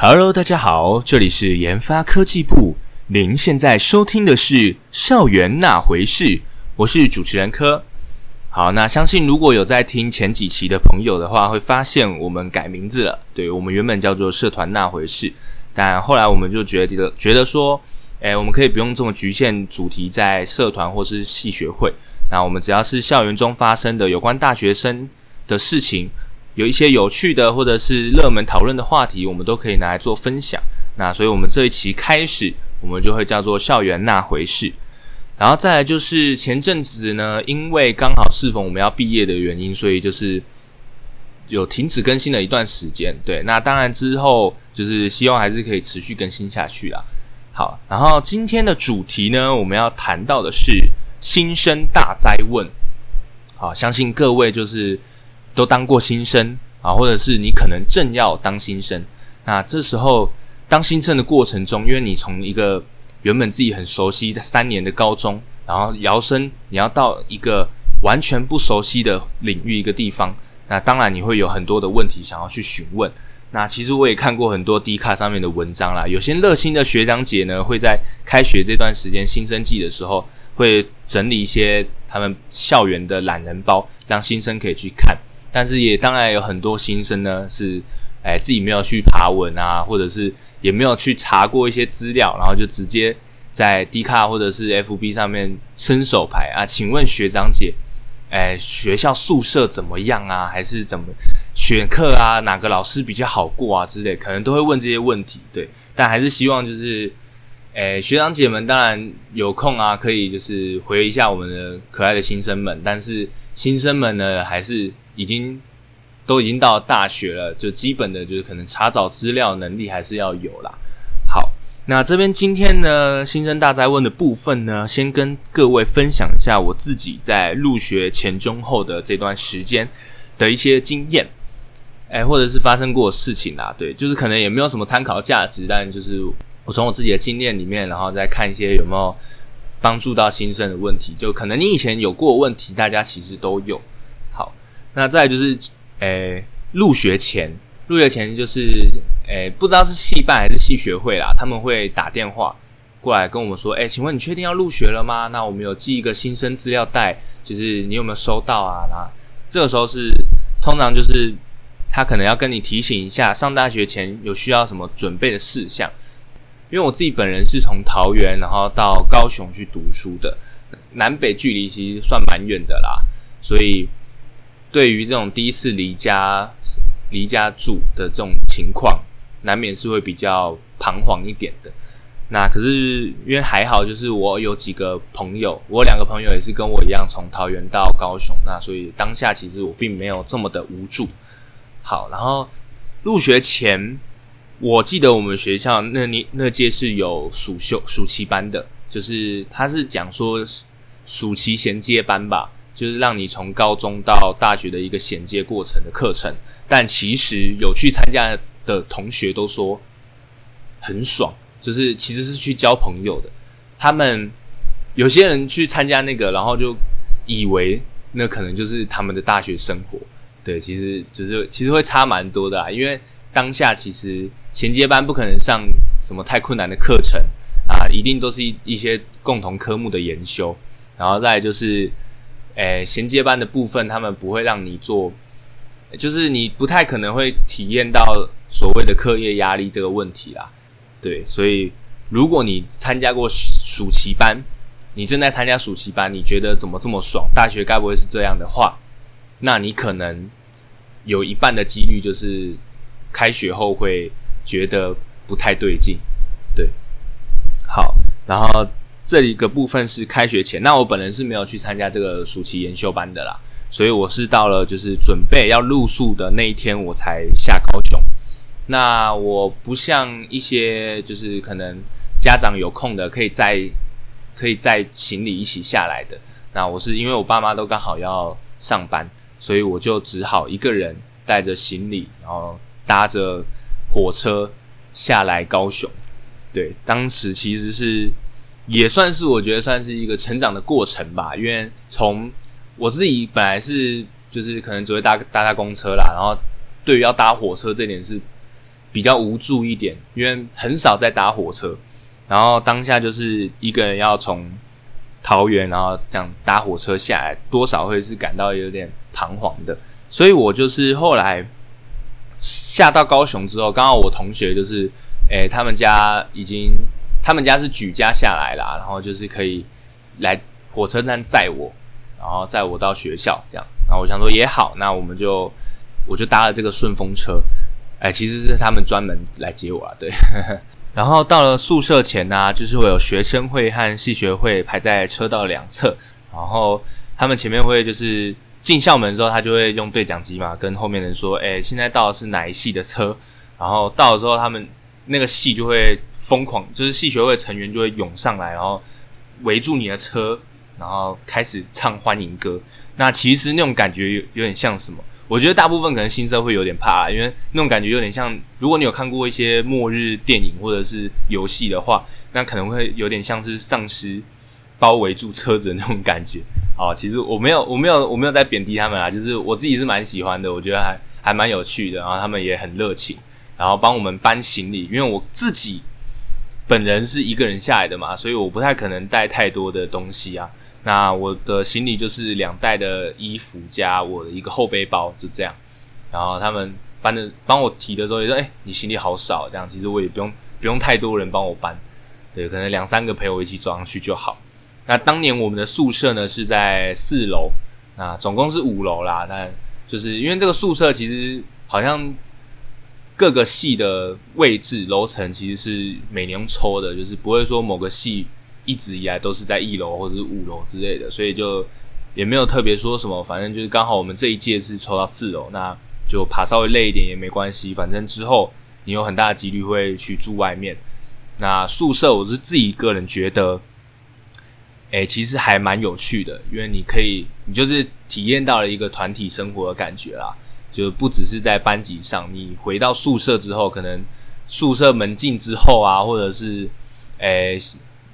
Hello，大家好，这里是研发科技部。您现在收听的是《校园那回事》，我是主持人科。好，那相信如果有在听前几期的朋友的话，会发现我们改名字了。对我们原本叫做“社团那回事”，但后来我们就觉得觉得说，诶，我们可以不用这么局限主题在社团或是系学会。那我们只要是校园中发生的有关大学生的事情。有一些有趣的或者是热门讨论的话题，我们都可以拿来做分享。那所以，我们这一期开始，我们就会叫做“校园那回事”。然后再来就是前阵子呢，因为刚好适逢我们要毕业的原因，所以就是有停止更新了一段时间。对，那当然之后就是希望还是可以持续更新下去啦。好，然后今天的主题呢，我们要谈到的是新生大灾问。好，相信各位就是。都当过新生啊，或者是你可能正要当新生，那这时候当新生的过程中，因为你从一个原本自己很熟悉的三年的高中，然后摇身你要到一个完全不熟悉的领域一个地方，那当然你会有很多的问题想要去询问。那其实我也看过很多 D 卡上面的文章啦，有些热心的学长姐呢会在开学这段时间新生季的时候，会整理一些他们校园的懒人包，让新生可以去看。但是也当然有很多新生呢，是哎自己没有去爬文啊，或者是也没有去查过一些资料，然后就直接在 D 卡或者是 FB 上面伸手牌啊，请问学长姐，哎学校宿舍怎么样啊？还是怎么选课啊？哪个老师比较好过啊？之类，可能都会问这些问题。对，但还是希望就是哎学长姐们当然有空啊，可以就是回一下我们的可爱的新生们。但是新生们呢，还是。已经都已经到大学了，就基本的就是可能查找资料能力还是要有啦。好，那这边今天呢，新生大灾问的部分呢，先跟各位分享一下我自己在入学前、中、后的这段时间的一些经验，哎，或者是发生过事情啦。对，就是可能也没有什么参考价值，但就是我从我自己的经验里面，然后再看一些有没有帮助到新生的问题。就可能你以前有过问题，大家其实都有。那再就是，诶，入学前，入学前就是，诶，不知道是系办还是系学会啦，他们会打电话过来跟我们说，诶，请问你确定要入学了吗？那我们有寄一个新生资料袋，就是你有没有收到啊？那这个时候是通常就是他可能要跟你提醒一下，上大学前有需要什么准备的事项。因为我自己本人是从桃园然后到高雄去读书的，南北距离其实算蛮远的啦，所以。对于这种第一次离家离家住的这种情况，难免是会比较彷徨一点的。那可是因为还好，就是我有几个朋友，我两个朋友也是跟我一样从桃园到高雄，那所以当下其实我并没有这么的无助。好，然后入学前，我记得我们学校那那那届是有暑修暑期班的，就是他是讲说暑期衔接班吧。就是让你从高中到大学的一个衔接过程的课程，但其实有去参加的同学都说很爽，就是其实是去交朋友的。他们有些人去参加那个，然后就以为那可能就是他们的大学生活。对，其实就是其实会差蛮多的啊，因为当下其实衔接班不可能上什么太困难的课程啊，一定都是一一些共同科目的研修，然后再就是。诶，衔接班的部分，他们不会让你做，就是你不太可能会体验到所谓的课业压力这个问题啦。对，所以如果你参加过暑期班，你正在参加暑期班，你觉得怎么这么爽？大学该不会是这样的话，那你可能有一半的几率就是开学后会觉得不太对劲。对，好，然后。这一个部分是开学前，那我本人是没有去参加这个暑期研修班的啦，所以我是到了就是准备要入宿的那一天我才下高雄。那我不像一些就是可能家长有空的可以在可以在行李一起下来的，那我是因为我爸妈都刚好要上班，所以我就只好一个人带着行李，然后搭着火车下来高雄。对，当时其实是。也算是我觉得算是一个成长的过程吧，因为从我自己本来是就是可能只会搭搭搭公车啦，然后对于要搭火车这点是比较无助一点，因为很少在搭火车，然后当下就是一个人要从桃园，然后这样搭火车下来，多少会是感到有点彷徨的。所以我就是后来下到高雄之后，刚好我同学就是，诶，他们家已经，他们家是举家下来啦，然后就是可以来火车站载我，然后载我到学校这样。然后我想说也好，那我们就我就搭了这个顺风车。哎，其实是他们专门来接我啊，对。然后到了宿舍前呢，就是会有学生会和系学会排在车道两侧，然后他们前面会就是进校门之后，他就会用对讲机嘛，跟后面人说：“哎，现在到的是哪一系的车？”然后到了之后，他们那个系就会疯狂，就是戏学会成员就会涌上来，然后围住你的车，然后开始唱欢迎歌。那其实那种感觉有有点像什么？我觉得大部分可能新生会有点怕，因为那种感觉有点像，如果你有看过一些末日电影或者是游戏的话，那可能会有点像是丧尸包围住车子的那种感觉。好，其实我没有，我没有，我没有在贬低他们啊，就是我自己是蛮喜欢的，我觉得还还蛮有趣的，然后他们也很热情，然后帮我们搬行李，因为我自己本人是一个人下来的嘛，所以我不太可能带太多的东西啊。那我的行李就是两袋的衣服加我的一个后背包，就这样。然后他们搬的帮我提的时候也说：“哎，你行李好少。”这样其实我也不用不用太多人帮我搬，对，可能两三个陪我一起走上去就好。那当年我们的宿舍呢是在四楼，那总共是五楼啦。那就是因为这个宿舍其实好像各个系的位置楼层其实是每年抽的，就是不会说某个系。一直以来都是在一楼或者是五楼之类的，所以就也没有特别说什么，反正就是刚好我们这一届是抽到四楼，那就爬稍微累一点也没关系，反正之后你有很大的几率会去住外面。那宿舍我是自己个人觉得，哎，其实还蛮有趣的，因为你可以，你就是体验到了一个团体生活的感觉啦，就不只是在班级上，你回到宿舍之后，可能宿舍门禁之后啊，或者是诶。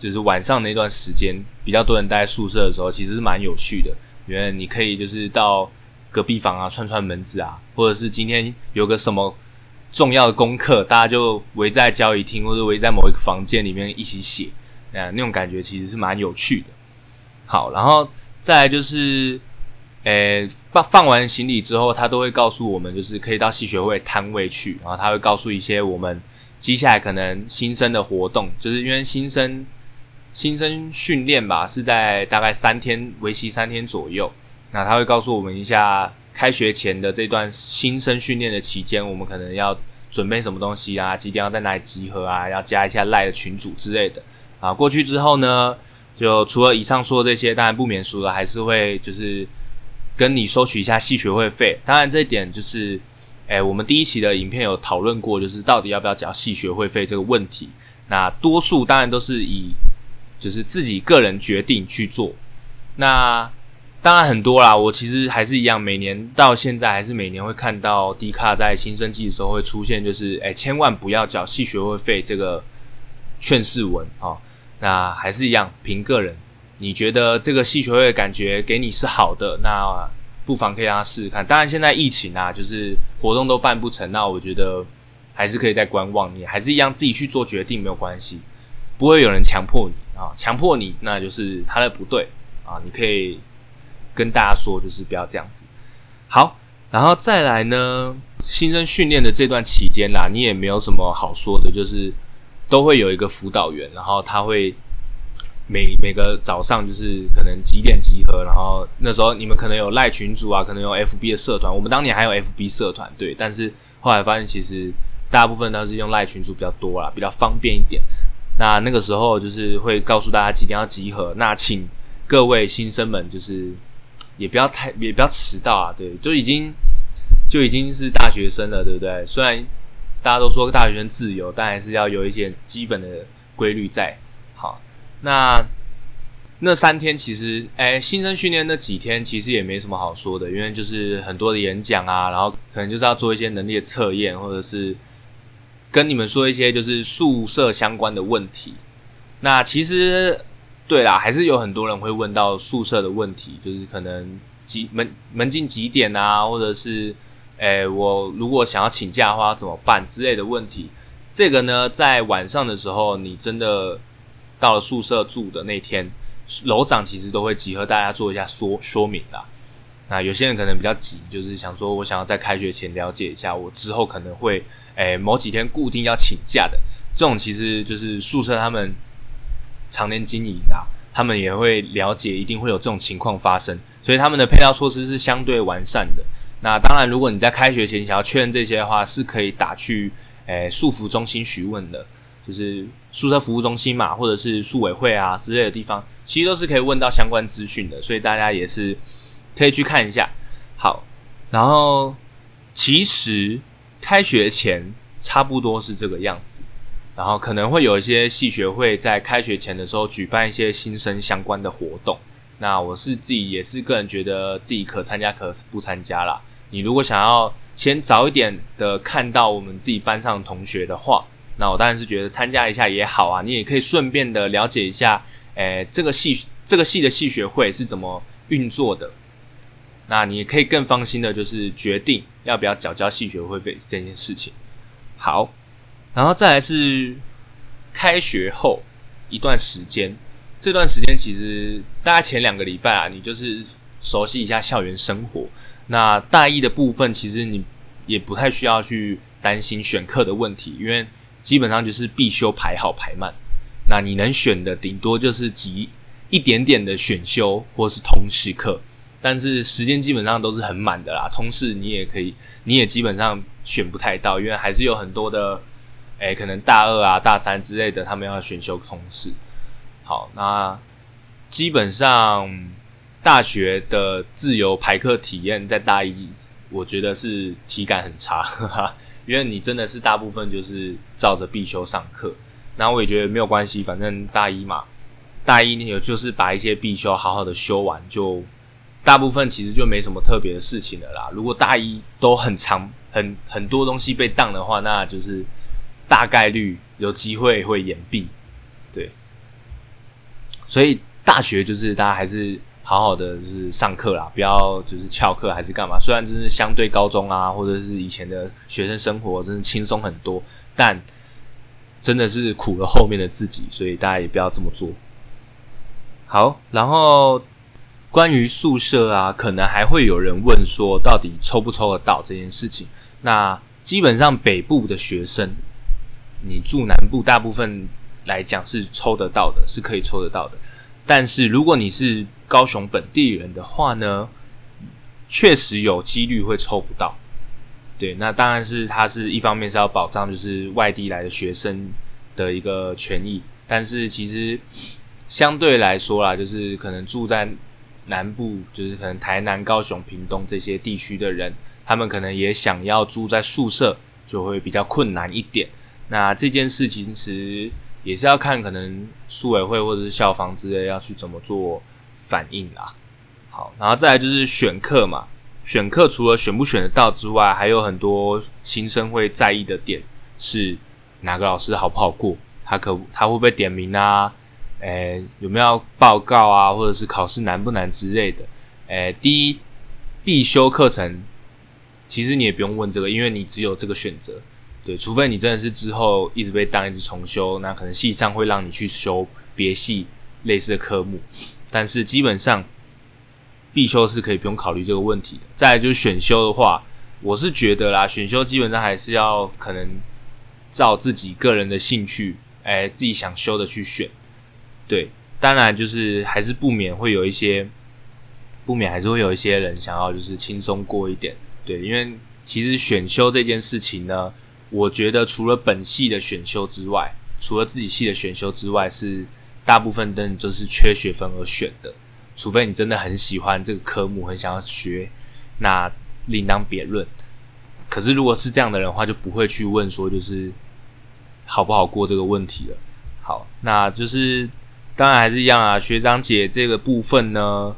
就是晚上那段时间，比较多人待在宿舍的时候，其实是蛮有趣的。因为你可以就是到隔壁房啊，串串门子啊，或者是今天有个什么重要的功课，大家就围在交易厅或者围在某一个房间里面一起写，那那种感觉其实是蛮有趣的。好，然后再来就是，诶，放放完行李之后，他都会告诉我们，就是可以到戏学会摊位去，然后他会告诉一些我们接下来可能新生的活动，就是因为新生。新生训练吧，是在大概三天，为期三天左右。那他会告诉我们一下，开学前的这段新生训练的期间，我们可能要准备什么东西啊？几点要在哪里集合啊？要加一下赖的群组之类的啊。过去之后呢，就除了以上说的这些，当然不免俗的，还是会就是跟你收取一下系学会费。当然这一点就是，诶，我们第一期的影片有讨论过，就是到底要不要缴系学会费这个问题。那多数当然都是以就是自己个人决定去做，那当然很多啦。我其实还是一样，每年到现在还是每年会看到低卡在新生季的时候会出现，就是哎，千万不要缴系学会费这个劝示文啊。那还是一样，凭个人，你觉得这个系学会的感觉给你是好的，那不妨可以让他试试看。当然现在疫情啊，就是活动都办不成，那我觉得还是可以再观望，你还是一样自己去做决定没有关系，不会有人强迫你。啊，强迫你，那就是他的不对啊！你可以跟大家说，就是不要这样子。好，然后再来呢，新生训练的这段期间啦，你也没有什么好说的，就是都会有一个辅导员，然后他会每每个早上就是可能几点集合，然后那时候你们可能有赖群组啊，可能有 FB 的社团，我们当年还有 FB 社团，对，但是后来发现其实大部分都是用赖群组比较多啦，比较方便一点。那那个时候就是会告诉大家几点要集合，那请各位新生们就是也不要太也不要迟到啊，对，就已经就已经是大学生了，对不对？虽然大家都说大学生自由，但还是要有一些基本的规律在。那那三天其实，哎，新生训练那几天其实也没什么好说的，因为就是很多的演讲啊，然后可能就是要做一些能力的测验，或者是。跟你们说一些就是宿舍相关的问题。那其实对啦，还是有很多人会问到宿舍的问题，就是可能几门门禁几点啊，或者是诶，我如果想要请假的话怎么办之类的问题。这个呢，在晚上的时候，你真的到了宿舍住的那天，楼长其实都会集合大家做一下说说明啦。那有些人可能比较急，就是想说我想要在开学前了解一下，我之后可能会诶某几天固定要请假的。这种其实就是宿舍他们常年经营啊，他们也会了解，一定会有这种情况发生，所以他们的配套措施是相对完善的。那当然，如果你在开学前想要确认这些的话，是可以打去。诶，宿服中心询问的，就是宿舍服务中心嘛，或者是宿委会啊之类的地方，其实都是可以问到相关资讯的，所以大家也是可以去看一下。好，然后其实开学前差不多是这个样子，然后可能会有一些系学会在开学前的时候举办一些新生相关的活动。那我是自己也是个人觉得自己可参加可不参加啦。你如果想要。先早一点的看到我们自己班上同学的话，那我当然是觉得参加一下也好啊。你也可以顺便的了解一下，诶，这个系这个系的系学会是怎么运作的。那你也可以更放心的，就是决定要不要缴交系学会费这件事情。好，然后再来是开学后一段时间，这段时间其实大概前两个礼拜啊，你就是熟悉一下校园生活。那大一的部分，其实你也不太需要去担心选课的问题，因为基本上就是必修排好排满。那你能选的顶多就是几一点点的选修或是通识课，但是时间基本上都是很满的啦。通识你也可以，你也基本上选不太到，因为还是有很多的，诶，可能大二啊、大三之类的，他们要选修通识。好，那基本上。大学的自由排课体验在大一，我觉得是体感很差，因为你真的是大部分就是照着必修上课。那我也觉得没有关系，反正大一嘛，大一有就是把一些必修好好的修完，就大部分其实就没什么特别的事情了啦。如果大一都很长，很很多东西被当的话，那就是大概率有机会会延毕。对，所以大学就是大家还是。好好的就是上课啦，不要就是翘课还是干嘛。虽然真是相对高中啊，或者是以前的学生生活，真的轻松很多，但真的是苦了后面的自己，所以大家也不要这么做。好，然后关于宿舍啊，可能还会有人问说，到底抽不抽得到这件事情？那基本上北部的学生，你住南部，大部分来讲是抽得到的，是可以抽得到的。但是如果你是高雄本地人的话呢，确实有几率会抽不到。对，那当然是它是一方面是要保障就是外地来的学生的一个权益，但是其实相对来说啦，就是可能住在南部，就是可能台南、高雄、屏东这些地区的人，他们可能也想要住在宿舍，就会比较困难一点。那这件事情其实也是要看可能宿委会或者是校方之类要去怎么做。反应啦，好，然后再来就是选课嘛。选课除了选不选得到之外，还有很多新生会在意的点是哪个老师好不好过，他可他会不会点名啊？诶，有没有报告啊？或者是考试难不难之类的？诶，第一必修课程，其实你也不用问这个，因为你只有这个选择。对，除非你真的是之后一直被当一直重修，那可能系上会让你去修别系类似的科目。但是基本上必修是可以不用考虑这个问题的。再就是选修的话，我是觉得啦，选修基本上还是要可能照自己个人的兴趣，哎，自己想修的去选。对，当然就是还是不免会有一些，不免还是会有一些人想要就是轻松过一点。对，因为其实选修这件事情呢，我觉得除了本系的选修之外，除了自己系的选修之外是。大部分的人就是缺学分而选的，除非你真的很喜欢这个科目，很想要学，那另当别论。可是如果是这样的人话，就不会去问说就是好不好过这个问题了。好，那就是当然还是一样啊。学长姐这个部分呢，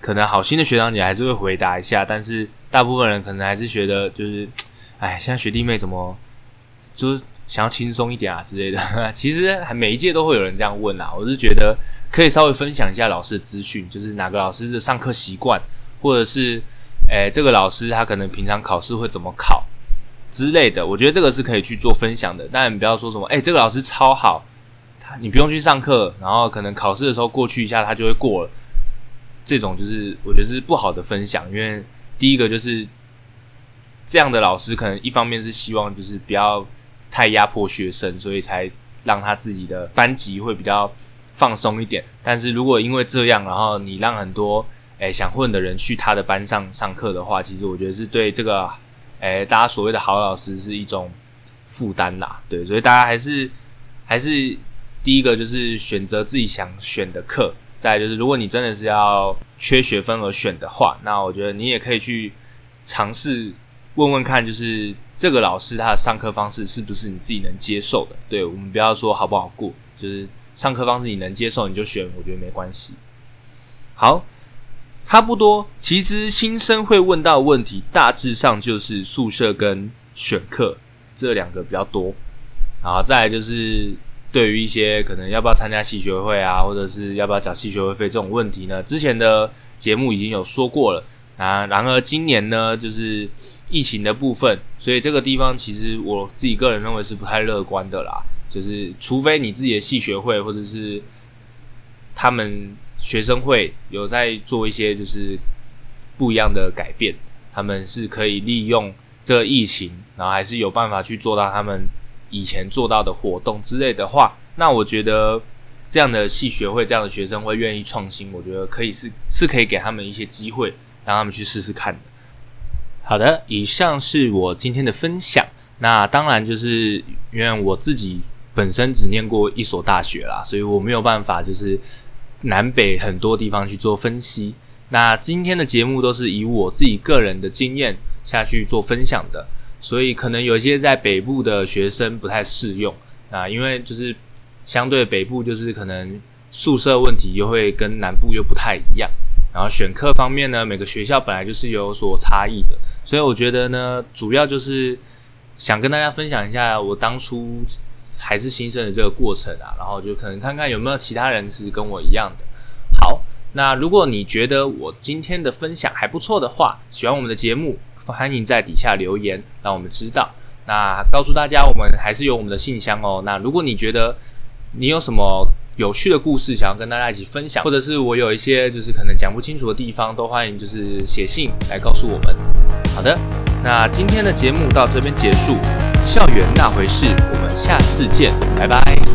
可能好心的学长姐还是会回答一下，但是大部分人可能还是觉得就是，哎，现在学弟妹怎么就是。想要轻松一点啊之类的，其实每一届都会有人这样问啊。我是觉得可以稍微分享一下老师的资讯，就是哪个老师的上课习惯，或者是诶，这个老师他可能平常考试会怎么考之类的，我觉得这个是可以去做分享的。但你不要说什么，诶，这个老师超好，他你不用去上课，然后可能考试的时候过去一下他就会过了。这种就是我觉得是不好的分享，因为第一个就是这样的老师可能一方面是希望就是不要太压迫学生，所以才让他自己的班级会比较放松一点。但是如果因为这样，然后你让很多诶想混的人去他的班上上课的话，其实我觉得是对这个诶大家所谓的好老师是一种负担啦。对，所以大家还是还是第一个就是选择自己想选的课。再就是，如果你真的是要缺学分而选的话，那我觉得你也可以去尝试问问看，就是这个老师他的上课方式是不是你自己能接受的？对我们不要说好不好过，就是上课方式你能接受你就选，我觉得没关系。好，差不多。其实新生会问到的问题，大致上就是宿舍跟选课这两个比较多。然后再来就是。对于一些可能要不要参加系学会啊，或者是要不要缴系学会费这种问题呢，之前的节目已经有说过了啊。然而今年呢，就是疫情的部分，所以这个地方其实我自己个人认为是不太乐观的啦。就是除非你自己的系学会或者是他们学生会有在做一些就是不一样的改变，他们是可以利用这个疫情，然后还是有办法去做到他们。以前做到的活动之类的话，那我觉得这样的系学会、这样的学生会愿意创新，我觉得可以是是可以给他们一些机会，让他们去试试看的。好的，以上是我今天的分享。那当然就是因为我自己本身只念过一所大学啦，所以我没有办法就是南北很多地方去做分析。那今天的节目都是以我自己个人的经验下去做分享的。所以可能有一些在北部的学生不太适用啊，因为就是相对北部就是可能宿舍问题又会跟南部又不太一样，然后选课方面呢，每个学校本来就是有所差异的，所以我觉得呢，主要就是想跟大家分享一下我当初还是新生的这个过程啊，然后就可能看看有没有其他人是跟我一样的。好，那如果你觉得我今天的分享还不错的话，喜欢我们的节目。欢迎在底下留言，让我们知道。那告诉大家，我们还是有我们的信箱哦。那如果你觉得你有什么有趣的故事想要跟大家一起分享，或者是我有一些就是可能讲不清楚的地方，都欢迎就是写信来告诉我们。好的，那今天的节目到这边结束。校园那回事，我们下次见，拜拜。